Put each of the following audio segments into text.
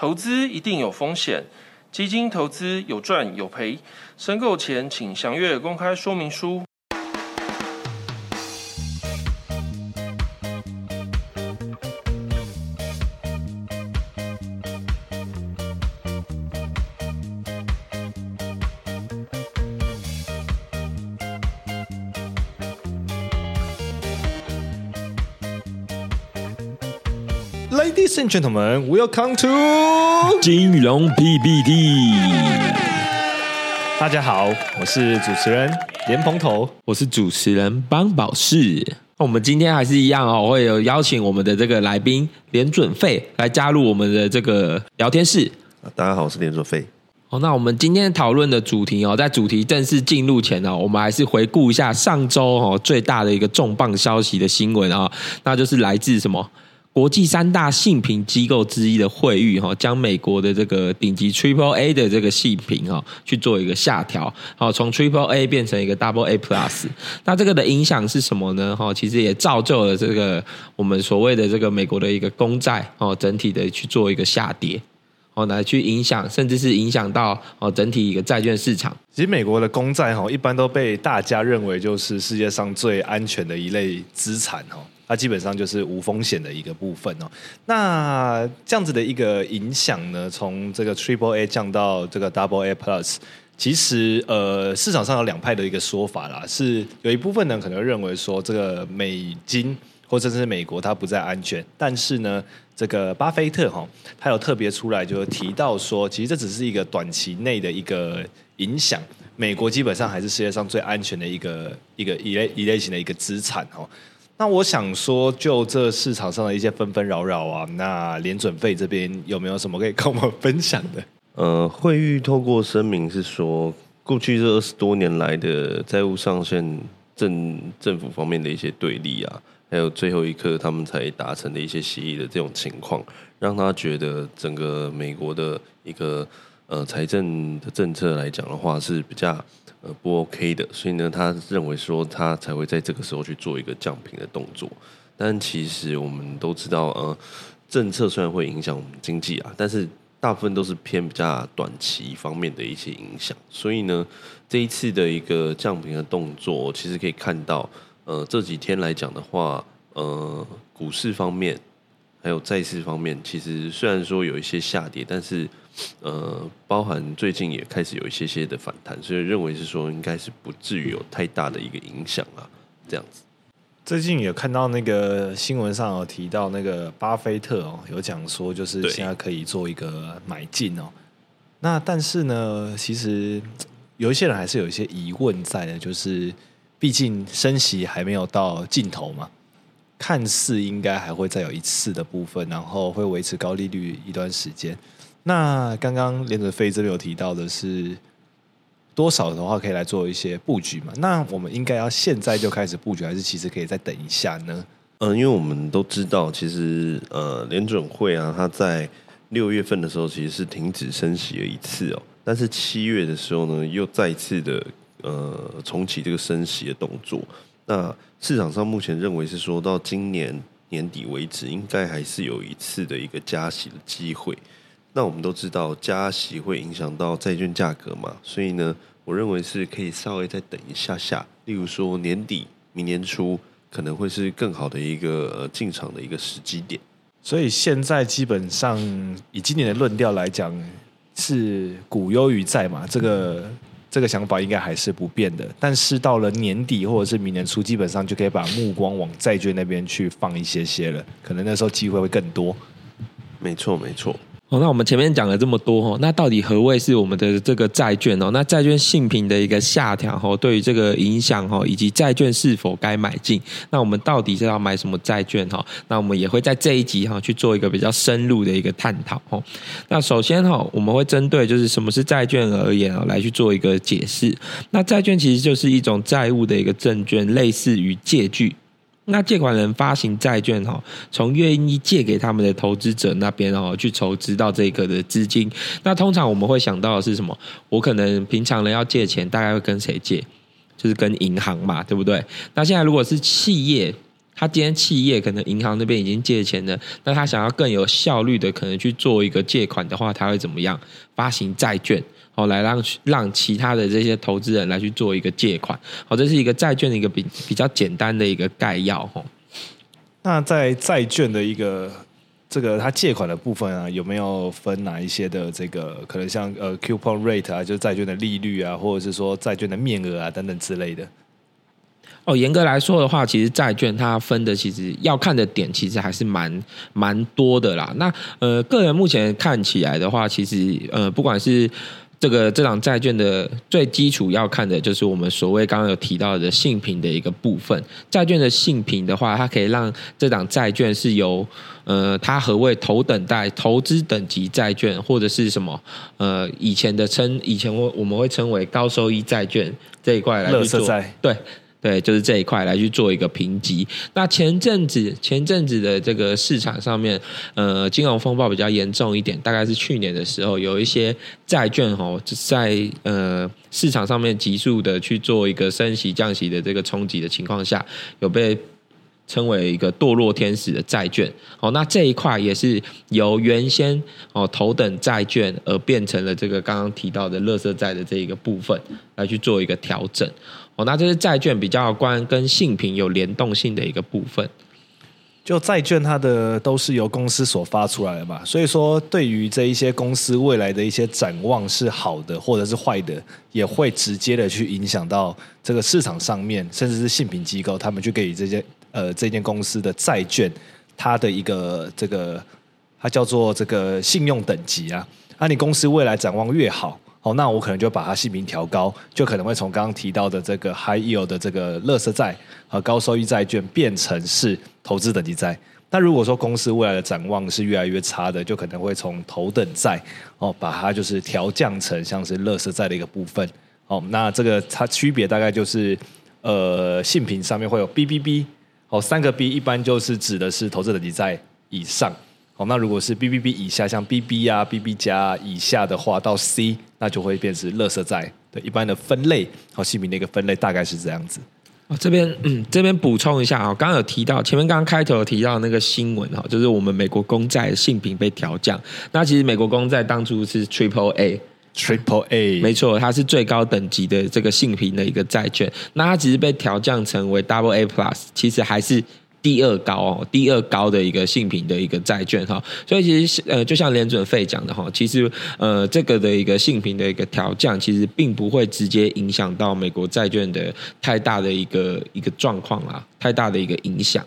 投资一定有风险，基金投资有赚有赔，申购前请详阅公开说明书。And gentlemen, welcome to 金融 PPT，大家好，我是主持人莲蓬头。我是主持人邦宝士。我们今天还是一样哦，会有邀请我们的这个来宾连准费来加入我们的这个聊天室。大家好，我是连准费。哦，那我们今天讨论的主题哦，在主题正式进入前呢，我们还是回顾一下上周哦最大的一个重磅消息的新闻啊，那就是来自什么？国际三大信评机构之一的惠誉哈，将美国的这个顶级 Triple A 的这个信评哈去做一个下调，好从 Triple A 变成一个 Double A Plus。那这个的影响是什么呢？哈，其实也造就了这个我们所谓的这个美国的一个公债哦，整体的去做一个下跌，哦，来去影响，甚至是影响到哦整体一个债券市场。其实美国的公债哈，一般都被大家认为就是世界上最安全的一类资产哈。它基本上就是无风险的一个部分哦。那这样子的一个影响呢，从这个 Triple A 降到这个 Double A Plus，其实呃市场上有两派的一个说法啦，是有一部分人可能认为说这个美金或者是美国它不再安全，但是呢，这个巴菲特哈，他有特别出来就提到说，其实这只是一个短期内的一个影响，美国基本上还是世界上最安全的一个一个一类一类型的一个资产哦。那我想说，就这市场上的一些纷纷扰扰啊，那联准费这边有没有什么可以跟我们分享的？呃，惠誉透过声明是说，过去这二十多年来的债务上限政政府方面的一些对立啊，还有最后一刻他们才达成的一些协议的这种情况，让他觉得整个美国的一个呃财政的政策来讲的话是比较。呃，不 OK 的，所以呢，他认为说他才会在这个时候去做一个降频的动作。但其实我们都知道，呃，政策虽然会影响我们经济啊，但是大部分都是偏比较短期方面的一些影响。所以呢，这一次的一个降频的动作，其实可以看到，呃，这几天来讲的话，呃，股市方面还有债市方面，其实虽然说有一些下跌，但是。呃，包含最近也开始有一些些的反弹，所以认为是说应该是不至于有太大的一个影响啊，这样子。最近有看到那个新闻上有提到那个巴菲特哦，有讲说就是现在可以做一个买进哦。那但是呢，其实有一些人还是有一些疑问在的，就是毕竟升息还没有到尽头嘛，看似应该还会再有一次的部分，然后会维持高利率一段时间。那刚刚连准飞这边有提到的是多少的话，可以来做一些布局嘛？那我们应该要现在就开始布局，还是其实可以再等一下呢？嗯，因为我们都知道，其实呃，联准会啊，它在六月份的时候其实是停止升息了一次哦，但是七月的时候呢，又再次的呃重启这个升息的动作。那市场上目前认为是说到今年年底为止，应该还是有一次的一个加息的机会。那我们都知道加息会影响到债券价格嘛，所以呢，我认为是可以稍微再等一下下，例如说年底、明年初可能会是更好的一个进场的一个时机点。所以现在基本上以今年的论调来讲，是股优于债嘛，这个这个想法应该还是不变的。但是到了年底或者是明年初，基本上就可以把目光往债券那边去放一些些了，可能那时候机会会更多。没错，没错。哦，那我们前面讲了这么多哦，那到底何谓是我们的这个债券哦？那债券性品的一个下调哦，对于这个影响哦，以及债券是否该买进，那我们到底是要买什么债券哈？那我们也会在这一集哈去做一个比较深入的一个探讨哦。那首先哈，我们会针对就是什么是债券而言啊，来去做一个解释。那债券其实就是一种债务的一个证券，类似于借据。那借款人发行债券哈，从愿意借给他们的投资者那边哦，去筹资到这个的资金。那通常我们会想到的是什么？我可能平常人要借钱，大概会跟谁借？就是跟银行嘛，对不对？那现在如果是企业。他今天企业可能银行那边已经借钱了，那他想要更有效率的可能去做一个借款的话，他会怎么样？发行债券，哦，来让让其他的这些投资人来去做一个借款，好，这是一个债券的一个比比较简单的一个概要，哦。那在债券的一个这个它借款的部分啊，有没有分哪一些的这个可能像呃 coupon rate 啊，就是债券的利率啊，或者是说债券的面额啊等等之类的？哦，严格来说的话，其实债券它分的其实要看的点其实还是蛮蛮多的啦。那呃，个人目前看起来的话，其实呃，不管是这个这档债券的最基础要看的就是我们所谓刚刚有提到的性评的一个部分。债券的性评的话，它可以让这档债券是由呃，它何谓头等待、投资等级债券，或者是什么呃，以前的称以前我我们会称为高收益债券这一块来去做对。对，就是这一块来去做一个评级。那前阵子前阵子的这个市场上面，呃，金融风暴比较严重一点，大概是去年的时候，有一些债券哦，在呃市场上面急速的去做一个升息降息的这个冲击的情况下，有被称为一个堕落天使的债券。哦，那这一块也是由原先哦头等债券而变成了这个刚刚提到的垃圾债的这一个部分来去做一个调整。那这是债券比较关跟性平有联动性的一个部分。就债券它的都是由公司所发出来的嘛，所以说对于这一些公司未来的一些展望是好的或者是坏的，也会直接的去影响到这个市场上面，甚至是信评机构他们去给予这些呃这间公司的债券它的一个这个它叫做这个信用等级啊，那你公司未来展望越好。哦，那我可能就把它性评调高，就可能会从刚刚提到的这个 high yield 的这个乐色债和高收益债券变成是投资等级债。那如果说公司未来的展望是越来越差的，就可能会从头等债哦，把它就是调降成像是乐色债的一个部分。哦，那这个它区别大概就是呃，性评上面会有 BBB 哦，三个 B 一般就是指的是投资等级债以上。哦，那如果是 BBB 以下，像 BB 啊、BB 加以下的话，到 C，那就会变成垃圾债。对，一般的分类，好，姓名的一个分类大概是这样子。哦，这边嗯，这边补充一下啊，刚刚有提到前面刚刚开头有提到那个新闻哈，就是我们美国公债性品被调降。那其实美国公债当初是 Triple A，Triple A，没错，它是最高等级的这个性评的一个债券。那它其实被调降成为 Double A Plus，其实还是。第二高哦，第二高的一个性品的一个债券哈，所以其实呃，就像联准费讲的哈，其实呃，这个的一个性品的一个调降，其实并不会直接影响到美国债券的太大的一个一个状况啊，太大的一个影响。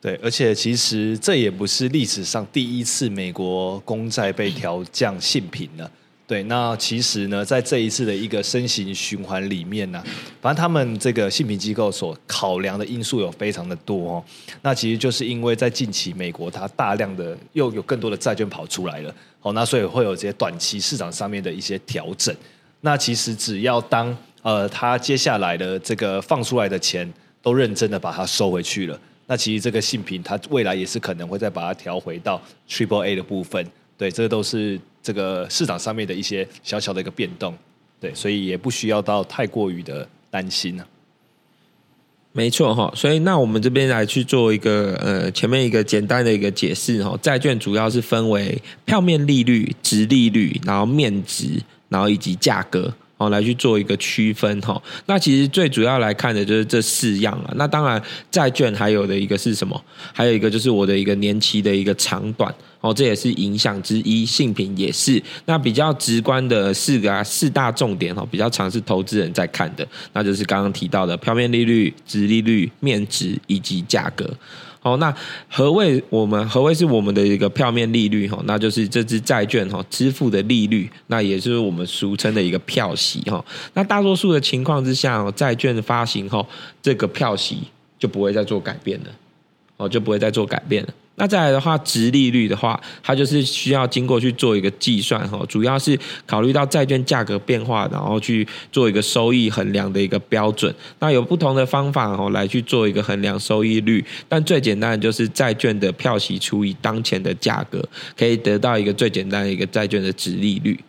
对，而且其实这也不是历史上第一次美国公债被调降性品了。对，那其实呢，在这一次的一个升息循环里面呢，反正他们这个信评机构所考量的因素有非常的多哦。那其实就是因为在近期美国它大量的又有更多的债券跑出来了，哦，那所以会有这些短期市场上面的一些调整。那其实只要当呃它接下来的这个放出来的钱都认真的把它收回去了，那其实这个信评它未来也是可能会再把它调回到 Triple A 的部分。对，这个都是这个市场上面的一些小小的一个变动，对，所以也不需要到太过于的担心呢。没错哈，所以那我们这边来去做一个呃前面一个简单的一个解释哈，债券主要是分为票面利率、值利率，然后面值，然后以及价格。哦，来去做一个区分哈。那其实最主要来看的就是这四样了。那当然，债券还有的一个是什么？还有一个就是我的一个年期的一个长短哦，这也是影响之一。性品也是。那比较直观的四个，四大重点哈，比较常是投资人在看的，那就是刚刚提到的票面利率、值利率、面值以及价格。哦，那何谓我们何谓是我们的一个票面利率哈？那就是这支债券哈支付的利率，那也是我们俗称的一个票息哈。那大多数的情况之下，债券发行后，这个票息就不会再做改变了，哦，就不会再做改变了。那再来的话，值利率的话，它就是需要经过去做一个计算哈，主要是考虑到债券价格变化，然后去做一个收益衡量的一个标准。那有不同的方法哦，来去做一个衡量收益率，但最简单的就是债券的票息除以当前的价格，可以得到一个最简单的一个债券的值利率。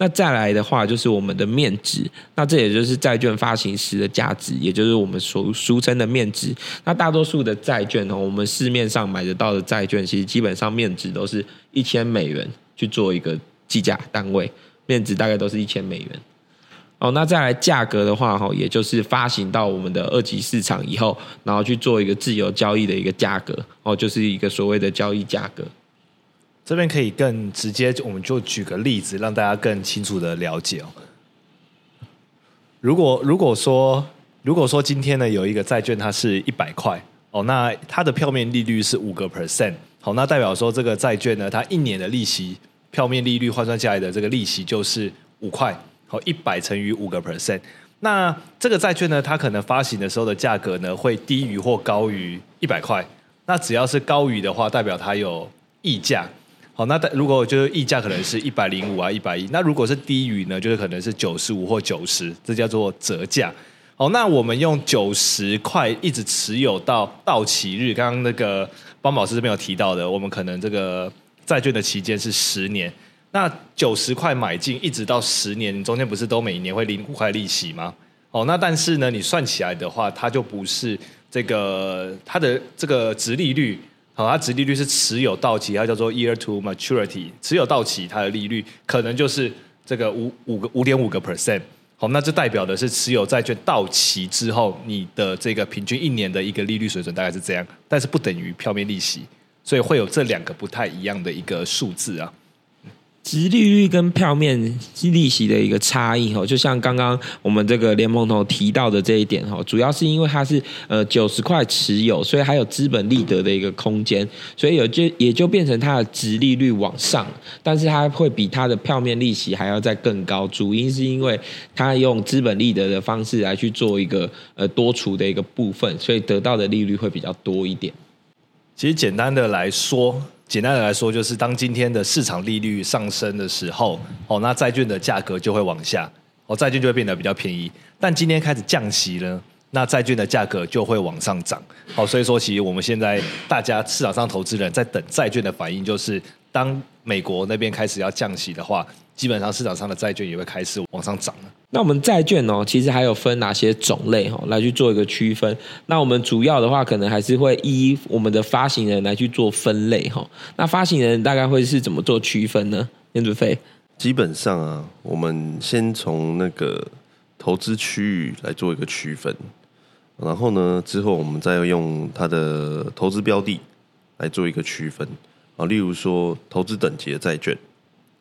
那再来的话就是我们的面值，那这也就是债券发行时的价值，也就是我们所俗称的面值。那大多数的债券哦，我们市面上买得到的债券，其实基本上面值都是一千美元去做一个计价单位，面值大概都是一千美元。哦，那再来价格的话，哈，也就是发行到我们的二级市场以后，然后去做一个自由交易的一个价格，哦，就是一个所谓的交易价格。这边可以更直接，我们就举个例子，让大家更清楚的了解哦。如果如果说如果说今天呢有一个债券，它是一百块哦，那它的票面利率是五个 percent，好，那代表说这个债券呢，它一年的利息票面利率换算下来的这个利息就是五块。好，一百乘以五个 percent，那这个债券呢，它可能发行的时候的价格呢，会低于或高于一百块。那只要是高于的话，代表它有溢价。好，那如果就是溢价可能是一百零五啊，一百一。那如果是低于呢，就是可能是九十五或九十，这叫做折价。好，那我们用九十块一直持有到到期日，刚刚那个邦宝师这边有提到的，我们可能这个债券的期间是十年。那九十块买进，一直到十年，中间不是都每年会领五块利息吗？哦，那但是呢，你算起来的话，它就不是这个它的这个值利率，好，它值利率是持有到期，它叫做 year to maturity，持有到期它的利率可能就是这个五五个五点五个 percent，好，那这代表的是持有债券到期之后，你的这个平均一年的一个利率水准大概是这样，但是不等于票面利息，所以会有这两个不太一样的一个数字啊。值利率跟票面利息的一个差异哦，就像刚刚我们这个联盟头提到的这一点哦，主要是因为它是呃九十块持有，所以还有资本利得的一个空间，所以有就也就变成它的值利率往上，但是它会比它的票面利息还要再更高，主因是因为它用资本利得的方式来去做一个呃多除的一个部分，所以得到的利率会比较多一点。其实简单的来说。简单的来说，就是当今天的市场利率上升的时候，哦，那债券的价格就会往下，哦，债券就会变得比较便宜。但今天开始降息了，那债券的价格就会往上涨。好，所以说其实我们现在大家市场上投资人在等债券的反应，就是当美国那边开始要降息的话。基本上市场上的债券也会开始往上涨了。那我们债券哦，其实还有分哪些种类哈，来去做一个区分。那我们主要的话，可能还是会依我们的发行人来去做分类哈。那发行人大概会是怎么做区分呢？燕子飞，基本上啊，我们先从那个投资区域来做一个区分，然后呢，之后我们再用它的投资标的来做一个区分啊。例如说，投资等级的债券，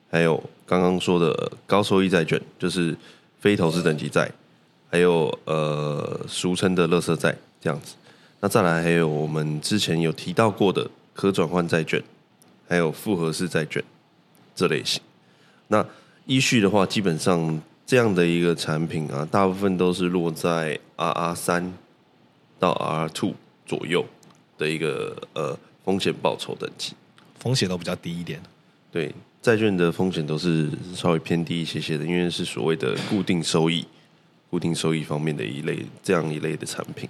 还有。刚刚说的高收益债券就是非投资等级债，还有呃俗称的垃圾债这样子。那再来还有我们之前有提到过的可转换债券，还有复合式债券这类型。那依序的话，基本上这样的一个产品啊，大部分都是落在 RR 三到 RR two 左右的一个呃风险报酬等级，风险都比较低一点。对。债券的风险都是稍微偏低一些些的，因为是所谓的固定收益、固定收益方面的一类这样一类的产品。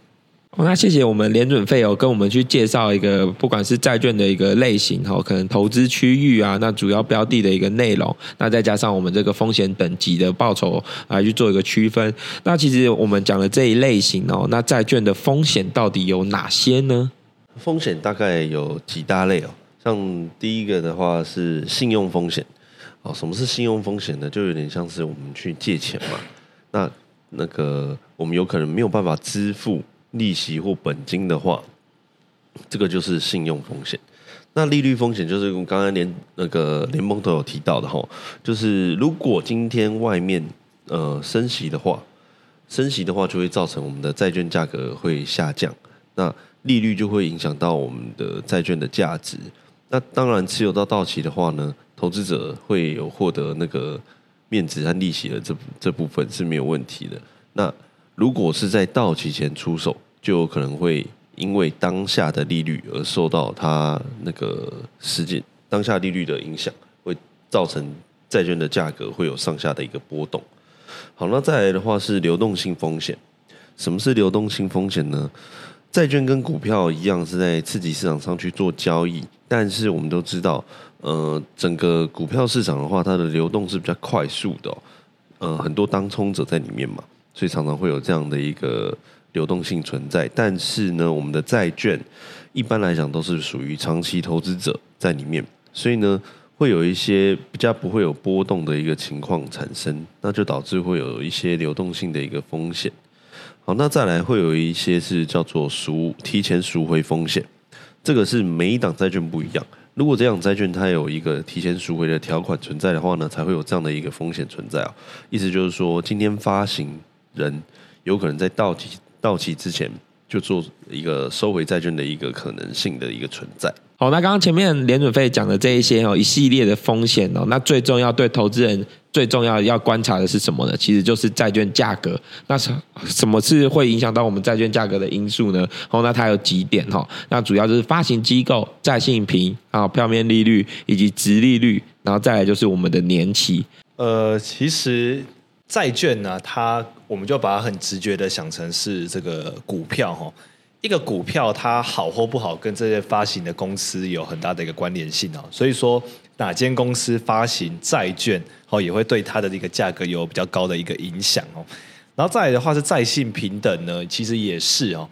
那谢谢我们联准费哦，跟我们去介绍一个不管是债券的一个类型哈，可能投资区域啊，那主要标的的一个内容，那再加上我们这个风险等级的报酬来去做一个区分。那其实我们讲的这一类型哦，那债券的风险到底有哪些呢？风险大概有几大类哦。像第一个的话是信用风险，哦，什么是信用风险呢？就有点像是我们去借钱嘛，那那个我们有可能没有办法支付利息或本金的话，这个就是信用风险。那利率风险就是刚刚连那个联盟都有提到的哈，就是如果今天外面呃升息的话，升息的话就会造成我们的债券价格会下降，那利率就会影响到我们的债券的价值。那当然，持有到到期的话呢，投资者会有获得那个面值和利息的这这部分是没有问题的。那如果是在到期前出手，就有可能会因为当下的利率而受到它那个时间当下利率的影响，会造成债券的价格会有上下的一个波动。好，那再来的话是流动性风险。什么是流动性风险呢？债券跟股票一样是在刺激市场上去做交易。但是我们都知道，呃，整个股票市场的话，它的流动是比较快速的、哦，呃，很多当冲者在里面嘛，所以常常会有这样的一个流动性存在。但是呢，我们的债券一般来讲都是属于长期投资者在里面，所以呢，会有一些比较不会有波动的一个情况产生，那就导致会有一些流动性的一个风险。好，那再来会有一些是叫做赎提前赎回风险，这个是每一档债券不一样。如果这样债券它有一个提前赎回的条款存在的话呢，才会有这样的一个风险存在哦。意思就是说，今天发行人有可能在到期到期之前就做一个收回债券的一个可能性的一个存在。好，那刚刚前面联准会讲的这一些哦，一系列的风险哦，那最重要对投资人最重要要观察的是什么呢？其实就是债券价格。那什什么是会影响到我们债券价格的因素呢？哦，那它有几点哈，那主要就是发行机构、债信评啊、票面利率以及值利率，然后再来就是我们的年期。呃，其实债券呢，它我们就把它很直觉的想成是这个股票哈。一个股票它好或不好，跟这些发行的公司有很大的一个关联性哦。所以说，哪间公司发行债券，哦，也会对它的一个价格有比较高的一个影响哦。然后再来的话是债信平等呢，其实也是哦。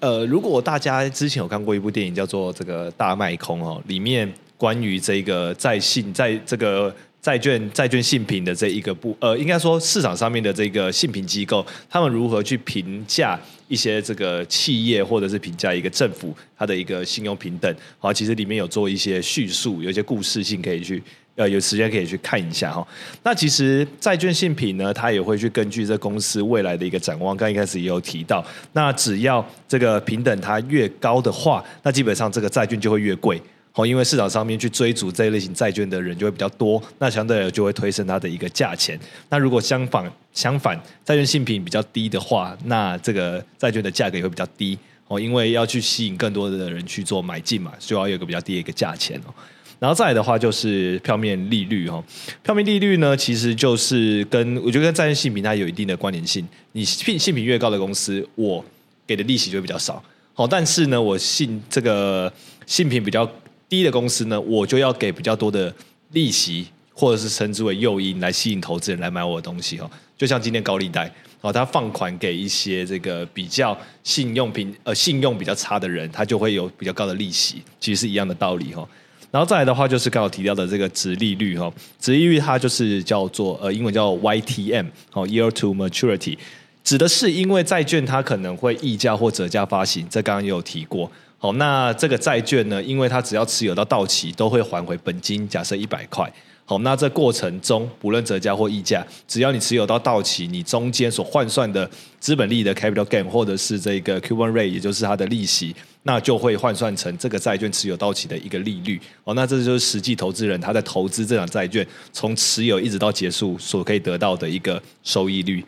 呃，如果大家之前有看过一部电影叫做《这个大卖空》哦，里面关于这个债信在这个债券债券信评的这一个部，呃，应该说市场上面的这个信评机构，他们如何去评价一些这个企业，或者是评价一个政府它的一个信用平等，好，其实里面有做一些叙述，有一些故事性可以去。呃，有时间可以去看一下哈。那其实债券信评呢，它也会去根据这公司未来的一个展望。刚一开始也有提到，那只要这个平等它越高的话，那基本上这个债券就会越贵。哦，因为市场上面去追逐这一类型债券的人就会比较多，那相对而就会推升它的一个价钱。那如果相反相反，债券信评比较低的话，那这个债券的价格也会比较低。哦，因为要去吸引更多的人去做买进嘛，就要有一个比较低的一个价钱哦。然后再来的话就是票面利率哈，票面利率呢，其实就是跟我觉得跟债券信评它有一定的关联性。你信信评越高的公司，我给的利息就会比较少。好，但是呢，我信这个信评比较低的公司呢，我就要给比较多的利息，或者是称之为诱因来吸引投资人来买我的东西哈。就像今天高利贷，哦，他放款给一些这个比较信用平呃信用比较差的人，他就会有比较高的利息，其实是一样的道理哈。然后再来的话，就是刚好提到的这个值利率哈，值利率它就是叫做呃英文叫 YTM 哦，Year to Maturity，指的是因为债券它可能会溢价或折价发行，这刚刚也有提过。好，那这个债券呢，因为它只要持有到到期，都会还回本金，假设一百块。好，那这过程中不论折价或溢价，只要你持有到到期，你中间所换算的资本利的 capital gain 或者是这个 coupon rate，也就是它的利息，那就会换算成这个债券持有到期的一个利率。哦，那这就是实际投资人他在投资这张债券从持有一直到结束所可以得到的一个收益率。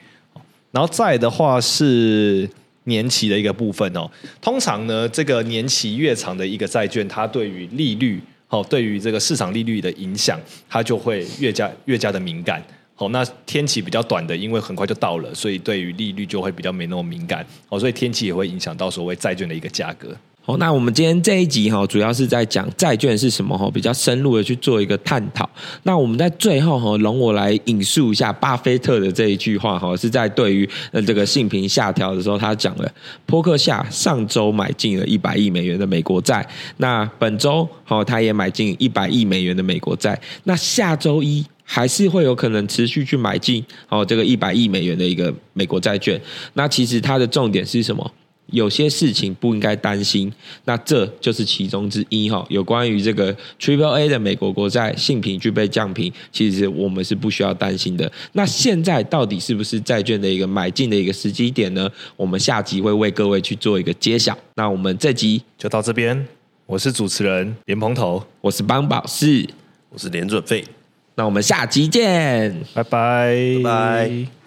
然后再的话是年期的一个部分哦，通常呢，这个年期越长的一个债券，它对于利率。哦，对于这个市场利率的影响，它就会越加越加的敏感。好，那天期比较短的，因为很快就到了，所以对于利率就会比较没那么敏感。好，所以天气也会影响到所谓债券的一个价格。哦，那我们今天这一集哈，主要是在讲债券是什么哈，比较深入的去做一个探讨。那我们在最后哈，容我来引述一下巴菲特的这一句话哈，是在对于呃这个信评下调的时候，他讲了：波克夏上周买进了一百亿美元的美国债，那本周哦，他也买进一百亿美元的美国债，那下周一还是会有可能持续去买进哦这个一百亿美元的一个美国债券。那其实它的重点是什么？有些事情不应该担心，那这就是其中之一哈。有关于这个 Triple A 的美国国债信评具备降评，其实我们是不需要担心的。那现在到底是不是债券的一个买进的一个时机点呢？我们下集会为各位去做一个揭晓。那我们这集就到这边，我是主持人连蓬头，我是邦宝士，我是连准费，那我们下集见，拜拜拜拜。